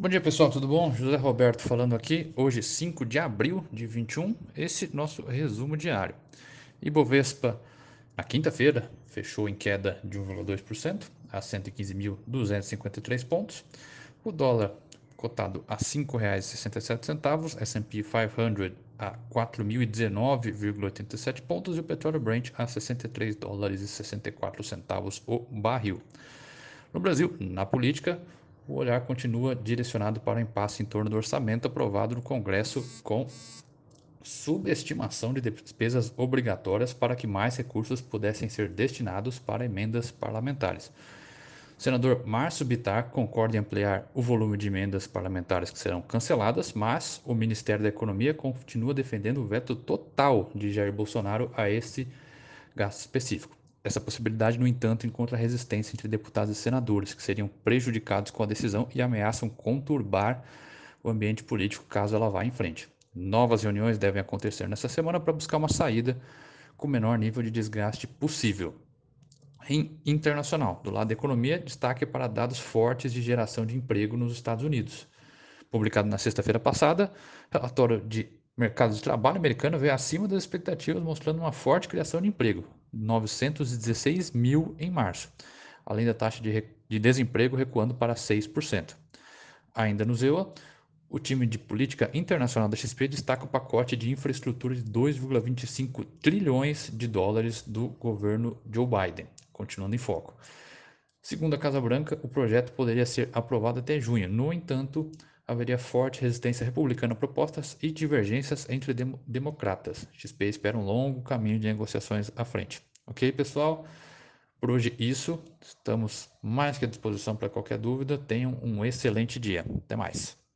Bom dia pessoal, tudo bom? José Roberto falando aqui. Hoje, 5 de abril de 21, esse nosso resumo diário. Ibovespa, na quinta-feira, fechou em queda de 1,2% a 115.253 pontos. O dólar cotado a R$ 5,67, S&P 500 a 4.019,87 pontos e o petróleo Brent a 63 dólares e 64 centavos o barril. No Brasil, na política, o olhar continua direcionado para o impasse em torno do orçamento aprovado no Congresso com subestimação de despesas obrigatórias para que mais recursos pudessem ser destinados para emendas parlamentares. O senador Márcio Bitar concorda em ampliar o volume de emendas parlamentares que serão canceladas, mas o Ministério da Economia continua defendendo o veto total de Jair Bolsonaro a esse gasto específico. Essa possibilidade, no entanto, encontra resistência entre deputados e senadores, que seriam prejudicados com a decisão e ameaçam conturbar o ambiente político caso ela vá em frente. Novas reuniões devem acontecer nessa semana para buscar uma saída com o menor nível de desgaste possível. Em internacional, do lado da economia, destaque para dados fortes de geração de emprego nos Estados Unidos. Publicado na sexta-feira passada, relatório de mercado de trabalho americano veio acima das expectativas, mostrando uma forte criação de emprego, 916 mil em março, além da taxa de, de desemprego recuando para 6%. Ainda no ZEUA, o time de política internacional da XP destaca o pacote de infraestrutura de 2,25 trilhões de dólares do governo Joe Biden, continuando em foco. Segundo a Casa Branca, o projeto poderia ser aprovado até junho. No entanto, haveria forte resistência republicana a propostas e divergências entre dem democratas. XP espera um longo caminho de negociações à frente. Ok, pessoal? Por hoje isso. Estamos mais que à disposição para qualquer dúvida. Tenham um excelente dia. Até mais.